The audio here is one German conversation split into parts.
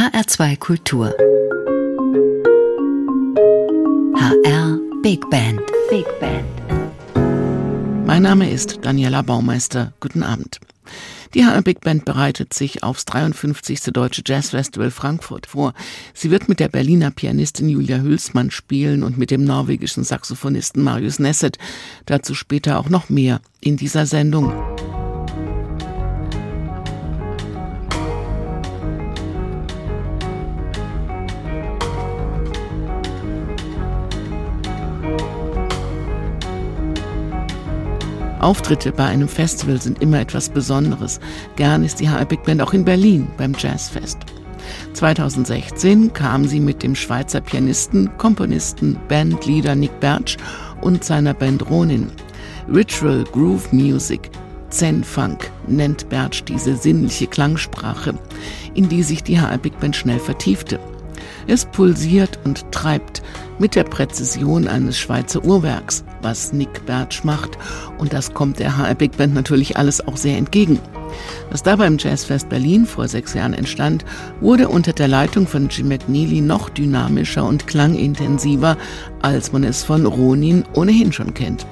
HR2 Kultur. HR Big Band. Big Band. Mein Name ist Daniela Baumeister. Guten Abend. Die HR Big Band bereitet sich aufs 53. Deutsche Jazz Festival Frankfurt vor. Sie wird mit der Berliner Pianistin Julia Hülsmann spielen und mit dem norwegischen Saxophonisten Marius Nesset. Dazu später auch noch mehr in dieser Sendung. Auftritte bei einem Festival sind immer etwas Besonderes. Gern ist die HR Big Band auch in Berlin beim Jazzfest. 2016 kam sie mit dem Schweizer Pianisten, Komponisten, Bandleader Nick Bertsch und seiner Band Ronin. Ritual Groove Music, Zen Funk nennt Bertsch diese sinnliche Klangsprache, in die sich die HR Big Band schnell vertiefte. Es pulsiert und treibt mit der Präzision eines Schweizer Uhrwerks, was Nick Bertsch macht. Und das kommt der HR Big Band natürlich alles auch sehr entgegen. Was da beim Jazzfest Berlin vor sechs Jahren entstand, wurde unter der Leitung von Jim McNeely noch dynamischer und klangintensiver, als man es von Ronin ohnehin schon kennt.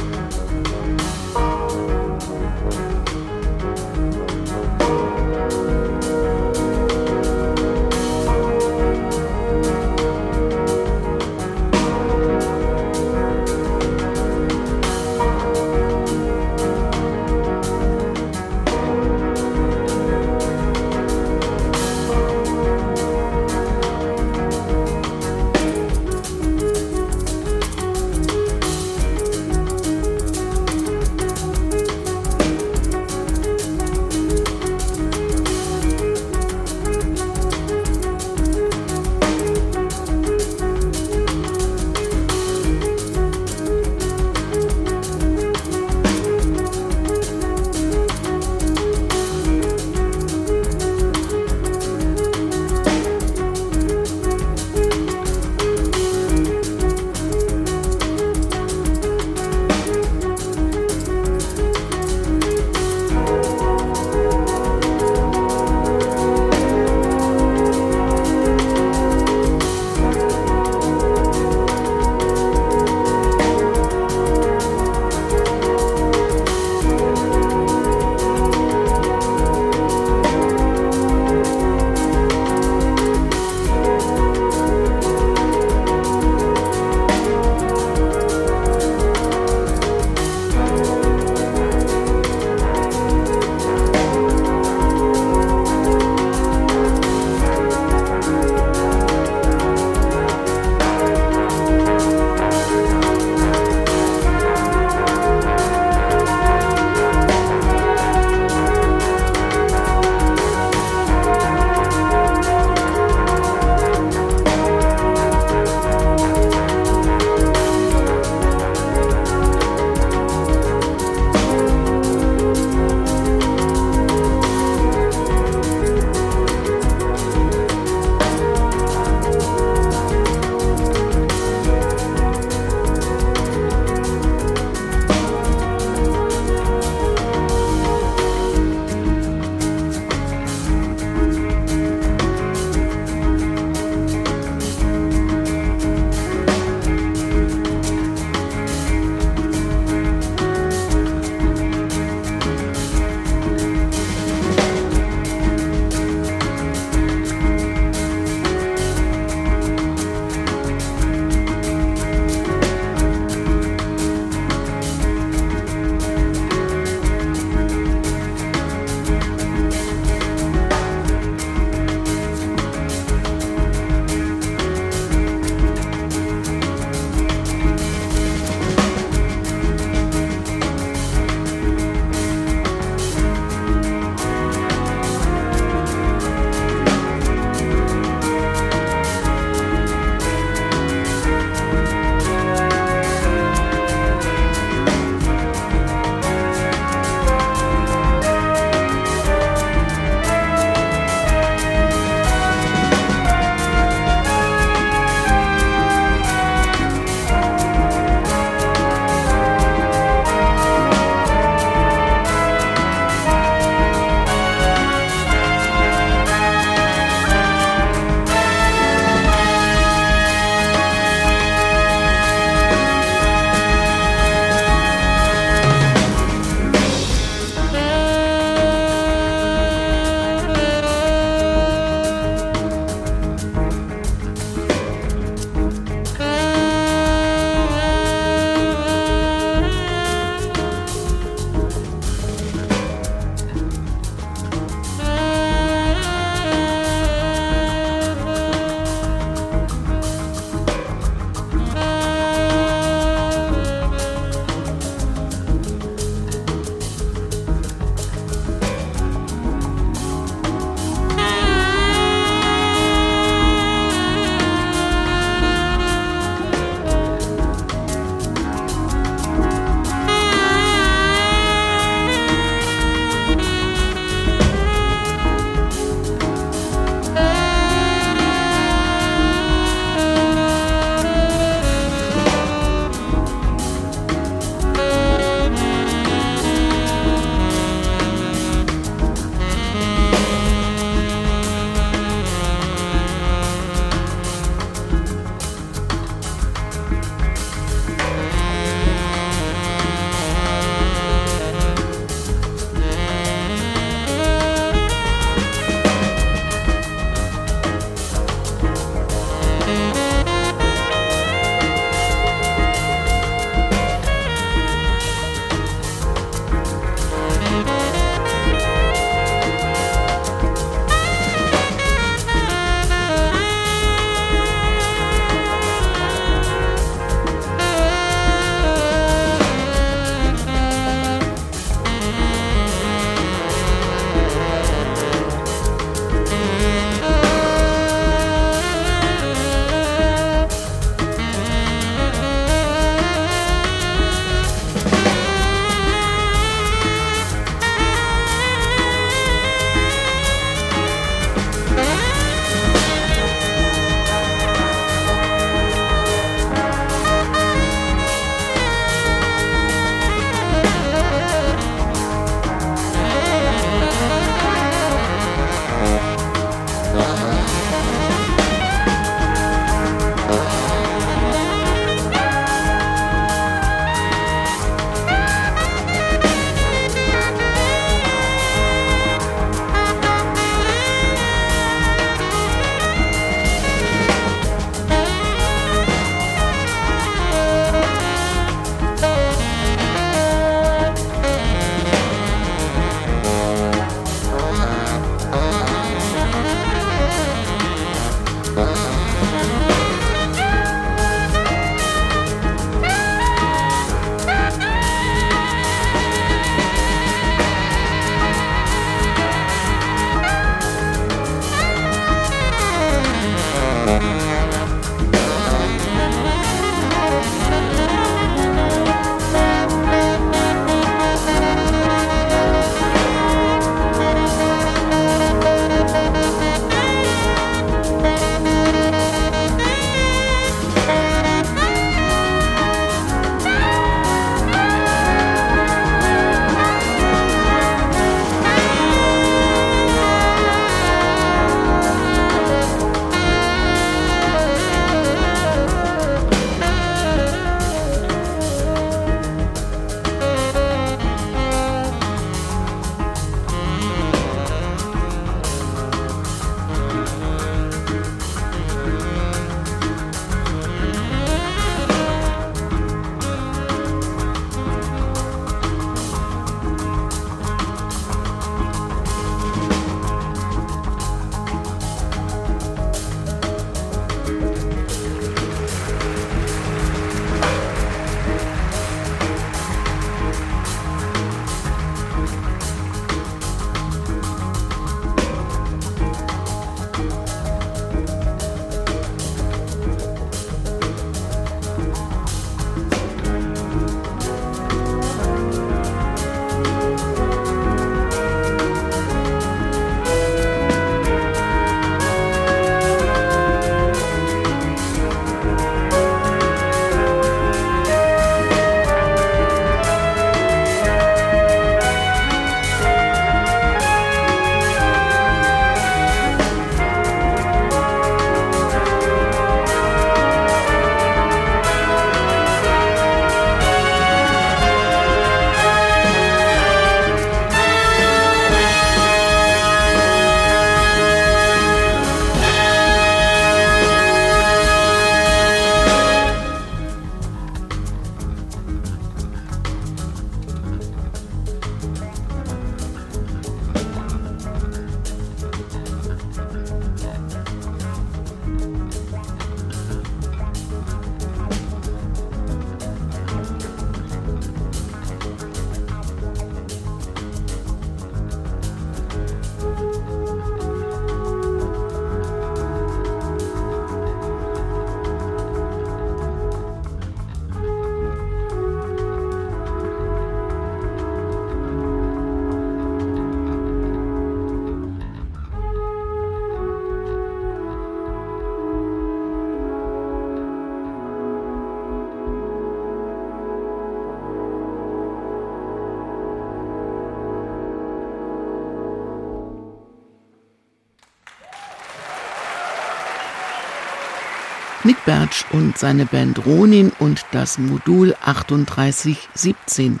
Nick Bertsch und seine Band Ronin und das Modul 3817.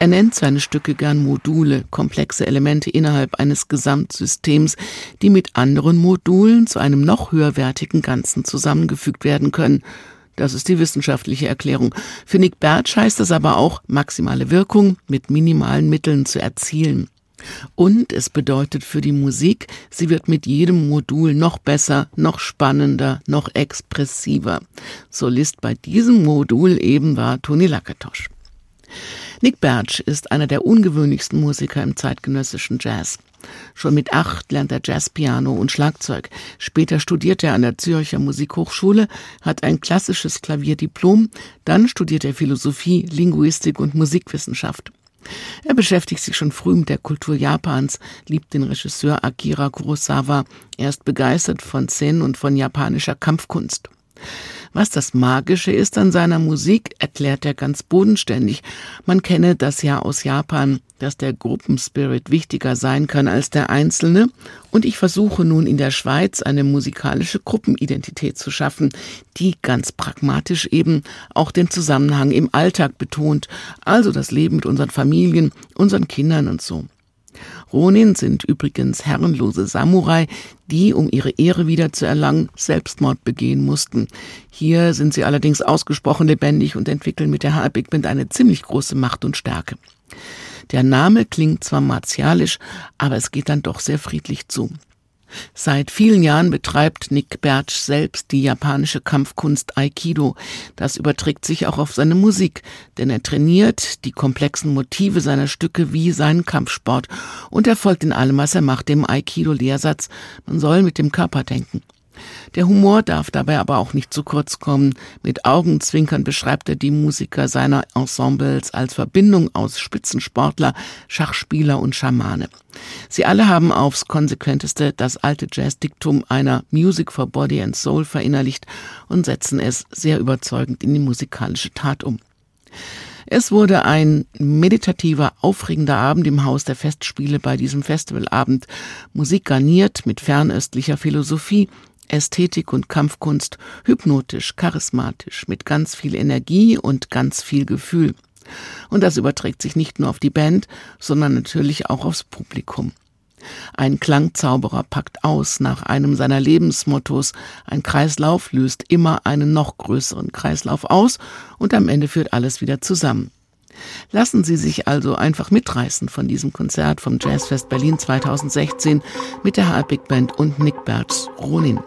Er nennt seine Stücke gern Module, komplexe Elemente innerhalb eines Gesamtsystems, die mit anderen Modulen zu einem noch höherwertigen Ganzen zusammengefügt werden können. Das ist die wissenschaftliche Erklärung. Für Nick Bertsch heißt das aber auch, maximale Wirkung mit minimalen Mitteln zu erzielen. Und es bedeutet für die Musik, sie wird mit jedem Modul noch besser, noch spannender, noch expressiver. Solist bei diesem Modul eben war Toni Lakatosch. Nick Bertsch ist einer der ungewöhnlichsten Musiker im zeitgenössischen Jazz. Schon mit acht lernt er Jazzpiano und Schlagzeug. Später studiert er an der Zürcher Musikhochschule, hat ein klassisches Klavierdiplom, dann studiert er Philosophie, Linguistik und Musikwissenschaft. Er beschäftigt sich schon früh mit der Kultur Japans, liebt den Regisseur Akira Kurosawa, er ist begeistert von Zen und von japanischer Kampfkunst. Was das Magische ist an seiner Musik, erklärt er ganz bodenständig. Man kenne das ja aus Japan, dass der Gruppenspirit wichtiger sein kann als der Einzelne. Und ich versuche nun in der Schweiz eine musikalische Gruppenidentität zu schaffen, die ganz pragmatisch eben auch den Zusammenhang im Alltag betont, also das Leben mit unseren Familien, unseren Kindern und so. Ronin sind übrigens herrenlose Samurai, die, um ihre Ehre wieder zu erlangen, Selbstmord begehen mussten. Hier sind sie allerdings ausgesprochen lebendig und entwickeln mit der HR Big Band eine ziemlich große Macht und Stärke. Der Name klingt zwar martialisch, aber es geht dann doch sehr friedlich zu. Seit vielen Jahren betreibt Nick Bertsch selbst die japanische Kampfkunst Aikido. Das überträgt sich auch auf seine Musik, denn er trainiert die komplexen Motive seiner Stücke wie seinen Kampfsport und er folgt in allem, was er macht, dem Aikido-Lehrsatz, man soll mit dem Körper denken. Der Humor darf dabei aber auch nicht zu kurz kommen. Mit Augenzwinkern beschreibt er die Musiker seiner Ensembles als Verbindung aus Spitzensportler, Schachspieler und Schamane. Sie alle haben aufs konsequenteste das alte Jazz-Diktum einer Music for Body and Soul verinnerlicht und setzen es sehr überzeugend in die musikalische Tat um. Es wurde ein meditativer, aufregender Abend im Haus der Festspiele bei diesem Festivalabend. Musik garniert mit fernöstlicher Philosophie, Ästhetik und Kampfkunst hypnotisch, charismatisch, mit ganz viel Energie und ganz viel Gefühl. Und das überträgt sich nicht nur auf die Band, sondern natürlich auch aufs Publikum. Ein Klangzauberer packt aus nach einem seiner Lebensmottos. Ein Kreislauf löst immer einen noch größeren Kreislauf aus und am Ende führt alles wieder zusammen. Lassen Sie sich also einfach mitreißen von diesem Konzert vom Jazzfest Berlin 2016 mit der HR Big Band und Nick Bertz Ronin.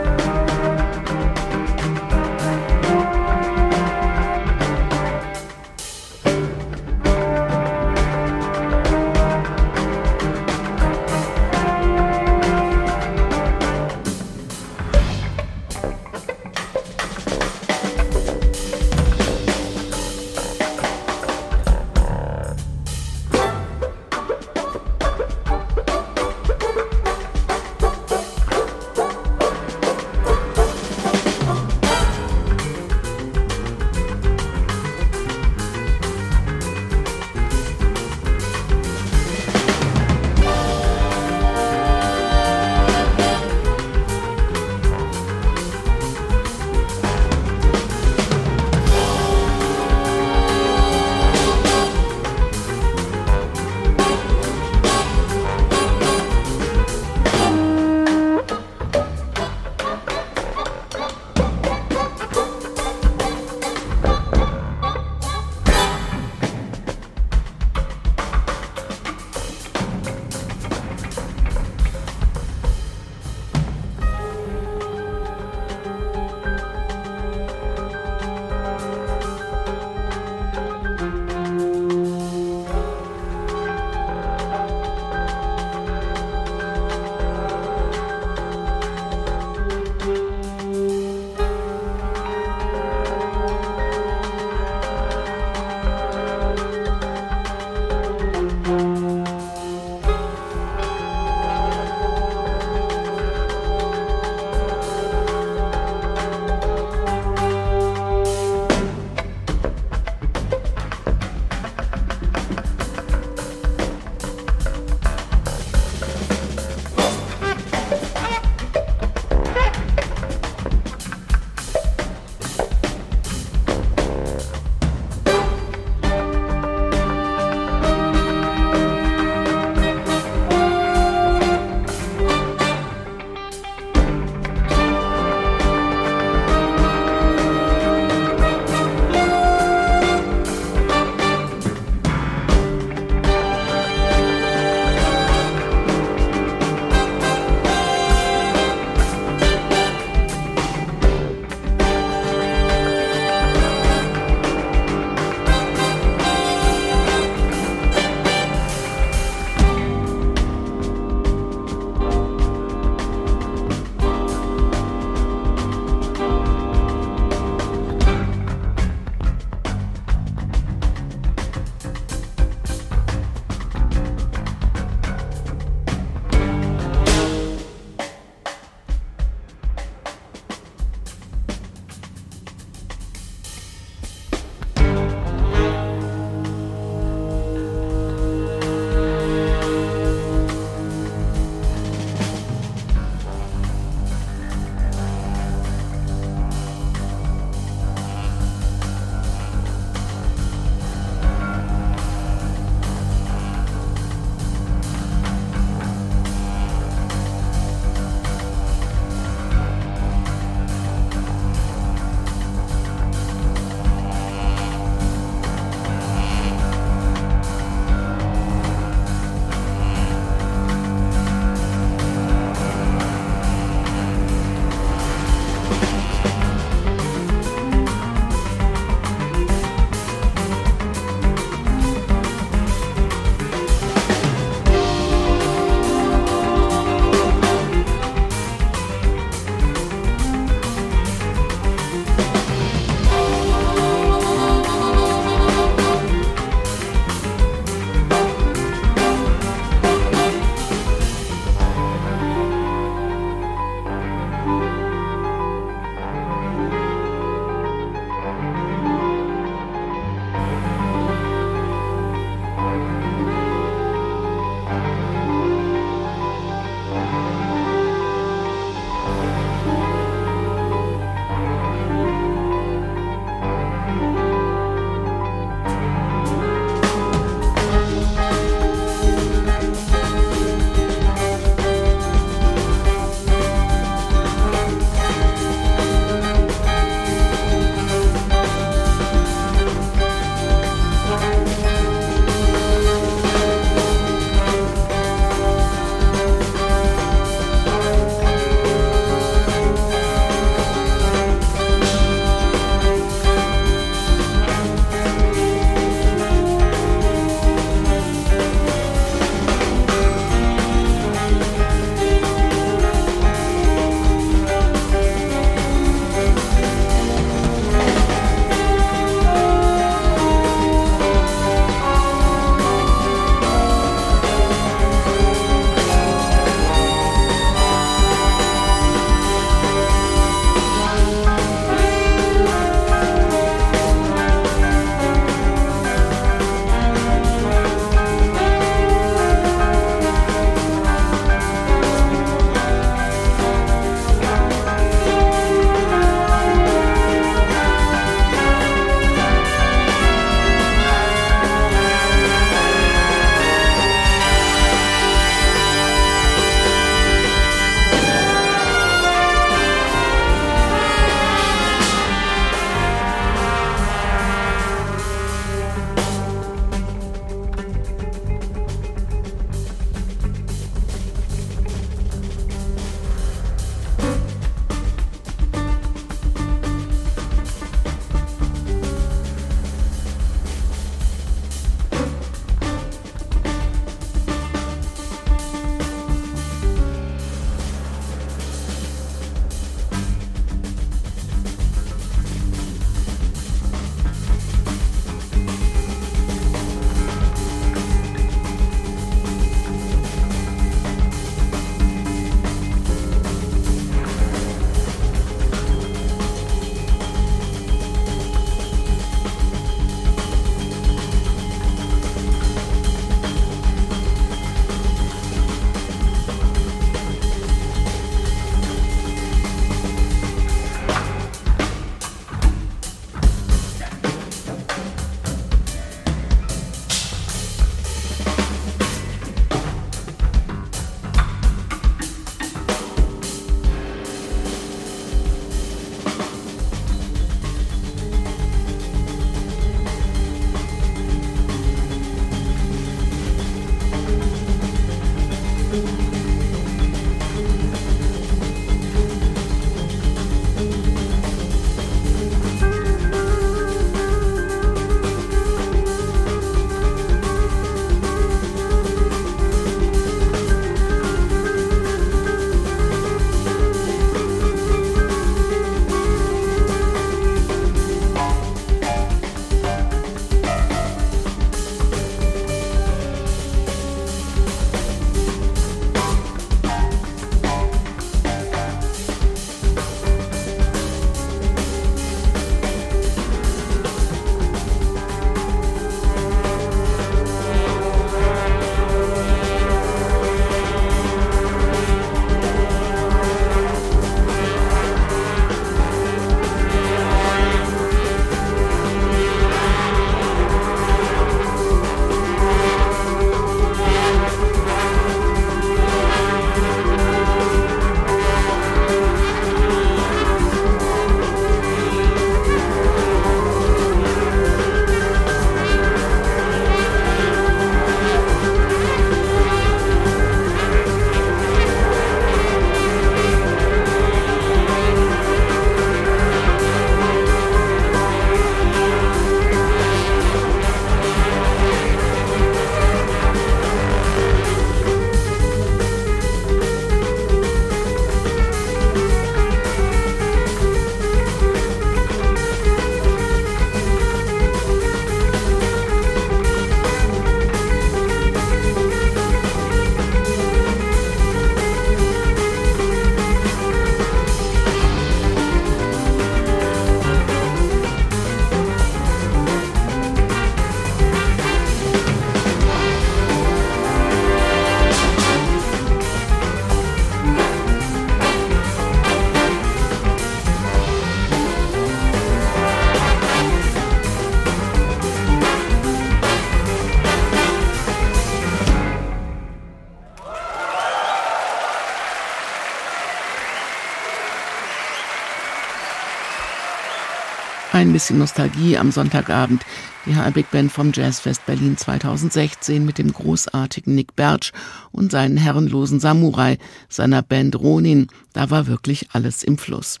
Bisschen Nostalgie am Sonntagabend. Die HR Big Band vom Jazzfest Berlin 2016 mit dem großartigen Nick Bertsch und seinen herrenlosen Samurai, seiner Band Ronin. Da war wirklich alles im Fluss.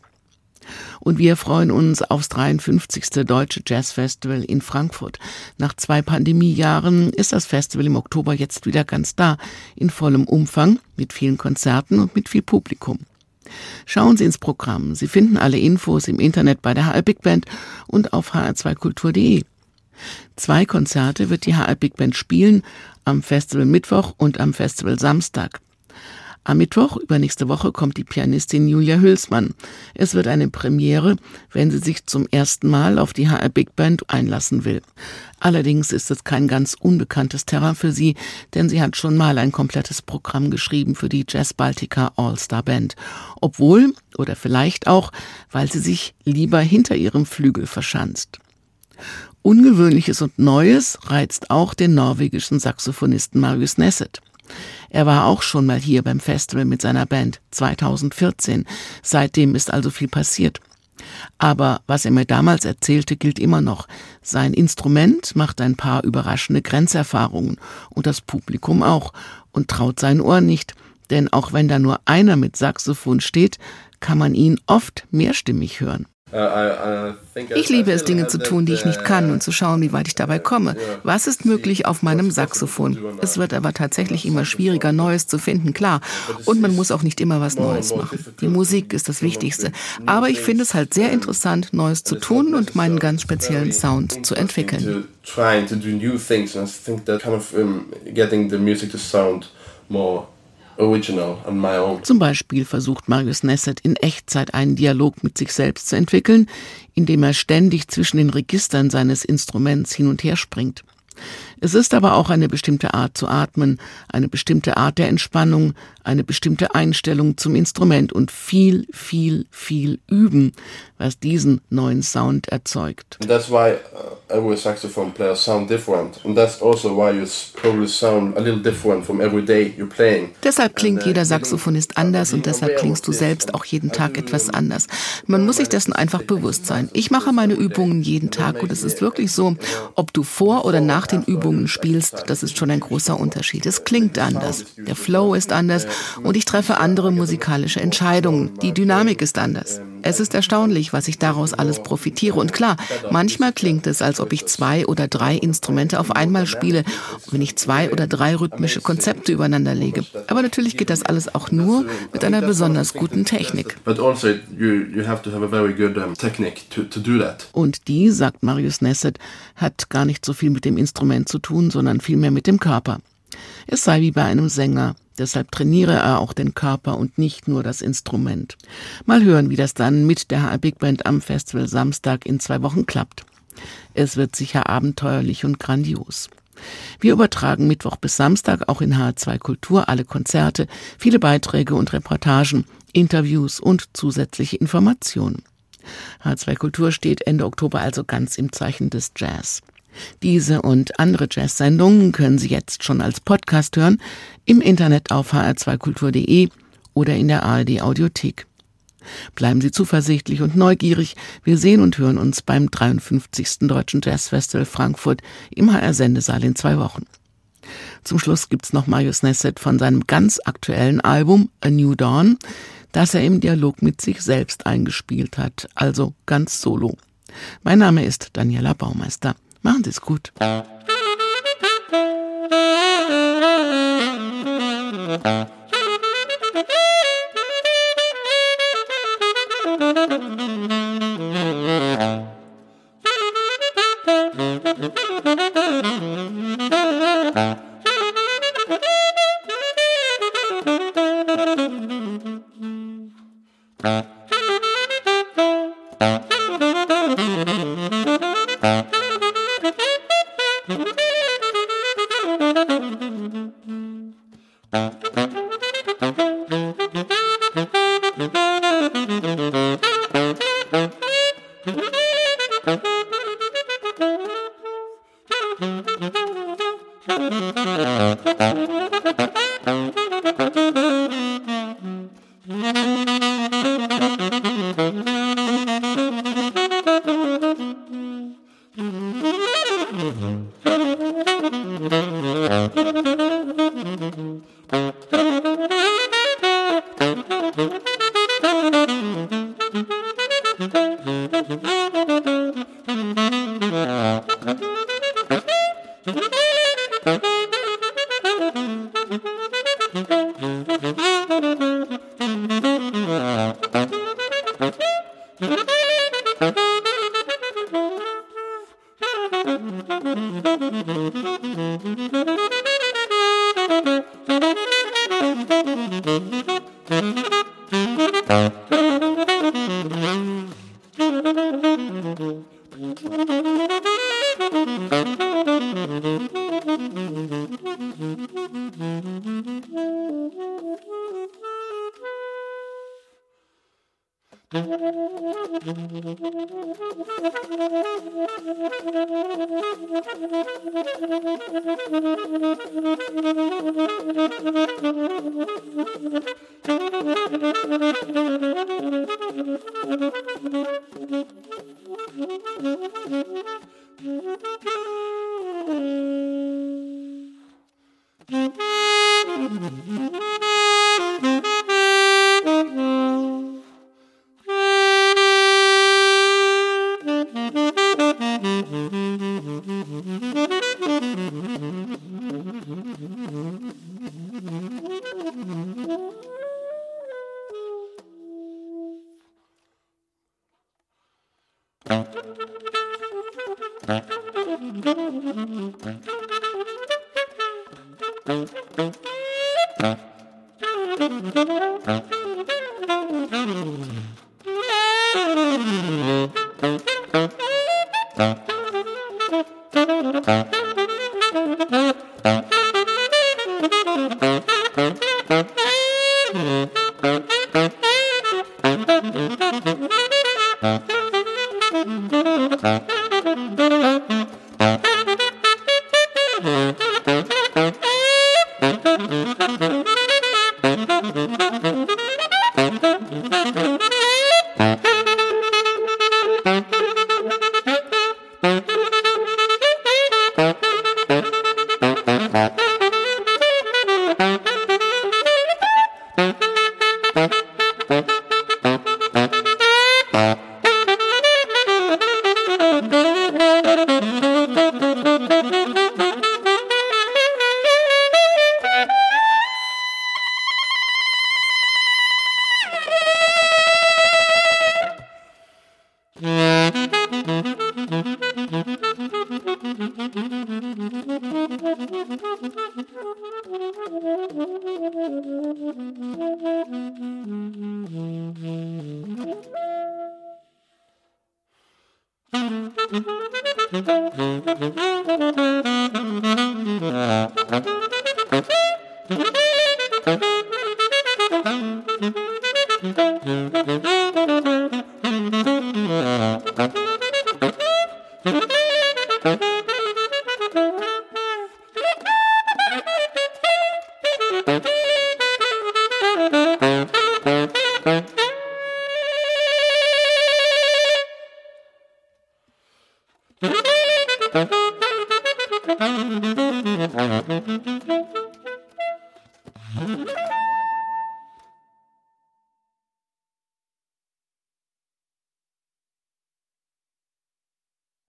Und wir freuen uns aufs 53. Deutsche Jazz Festival in Frankfurt. Nach zwei Pandemiejahren ist das Festival im Oktober jetzt wieder ganz da, in vollem Umfang, mit vielen Konzerten und mit viel Publikum. Schauen Sie ins Programm. Sie finden alle Infos im Internet bei der HR Big Band und auf hr2kultur.de. Zwei Konzerte wird die HR Big Band spielen, am Festival Mittwoch und am Festival Samstag. Am Mittwoch übernächste Woche kommt die Pianistin Julia Hülsmann. Es wird eine Premiere, wenn sie sich zum ersten Mal auf die HR Big Band einlassen will. Allerdings ist es kein ganz unbekanntes Terrain für sie, denn sie hat schon mal ein komplettes Programm geschrieben für die Jazz Baltica All-Star Band. Obwohl, oder vielleicht auch, weil sie sich lieber hinter ihrem Flügel verschanzt. Ungewöhnliches und Neues reizt auch den norwegischen Saxophonisten Marius Nesset. Er war auch schon mal hier beim Festival mit seiner Band 2014. Seitdem ist also viel passiert. Aber was er mir damals erzählte, gilt immer noch. Sein Instrument macht ein paar überraschende Grenzerfahrungen und das Publikum auch und traut seinen Ohren nicht, denn auch wenn da nur einer mit Saxophon steht, kann man ihn oft mehrstimmig hören. Ich liebe es, Dinge zu tun, die ich nicht kann und zu schauen, wie weit ich dabei komme. Was ist möglich auf meinem Saxophon? Es wird aber tatsächlich immer schwieriger, Neues zu finden, klar. Und man muss auch nicht immer was Neues machen. Die Musik ist das Wichtigste. Aber ich finde es halt sehr interessant, Neues zu tun und meinen ganz speziellen Sound zu entwickeln. more original on my own. Zum Beispiel versucht Marius Nesset in Echtzeit einen Dialog mit sich selbst zu entwickeln, indem er ständig zwischen den Registern seines Instruments hin und her springt. Es ist aber auch eine bestimmte Art zu atmen, eine bestimmte Art der Entspannung, eine bestimmte Einstellung zum Instrument und viel, viel, viel üben, was diesen neuen Sound erzeugt. That's why uh, every saxophone player sound different and that's also why you probably sound a little different from every day you're playing. Deshalb klingt uh, jeder Saxophonist anders und deshalb klingst du selbst auch jeden Tag etwas anders. Man muss sich dessen einfach bewusst sein. Ich mache meine Übungen jeden Tag und es ist wirklich so, ob du vor oder nach den Übungen spielst, das ist schon ein großer Unterschied. Es klingt anders. Der Flow ist anders und ich treffe andere musikalische Entscheidungen. Die Dynamik ist anders. Es ist erstaunlich, was ich daraus alles profitiere. Und klar, manchmal klingt es, als ob ich zwei oder drei Instrumente auf einmal spiele, wenn ich zwei oder drei rhythmische Konzepte übereinander lege. Aber natürlich geht das alles auch nur mit einer besonders guten Technik. Also, Und die, sagt Marius Nesset, hat gar nicht so viel mit dem Instrument zu tun, sondern vielmehr mit dem Körper. Es sei wie bei einem Sänger. Deshalb trainiere er auch den Körper und nicht nur das Instrument. Mal hören, wie das dann mit der HR Big Band am Festival Samstag in zwei Wochen klappt. Es wird sicher abenteuerlich und grandios. Wir übertragen Mittwoch bis Samstag auch in HR2 Kultur alle Konzerte, viele Beiträge und Reportagen, Interviews und zusätzliche Informationen. H2 Kultur steht Ende Oktober also ganz im Zeichen des Jazz. Diese und andere Jazz-Sendungen können Sie jetzt schon als Podcast hören, im Internet auf hr2kultur.de oder in der ARD Audiothek. Bleiben Sie zuversichtlich und neugierig. Wir sehen und hören uns beim 53. Deutschen Jazzfestival Frankfurt im HR-Sendesaal in zwei Wochen. Zum Schluss gibt's noch Marius Nesset von seinem ganz aktuellen Album A New Dawn, das er im Dialog mit sich selbst eingespielt hat, also ganz solo. Mein Name ist Daniela Baumeister. Machen Sie es gut. Mm-hmm. Uh-huh.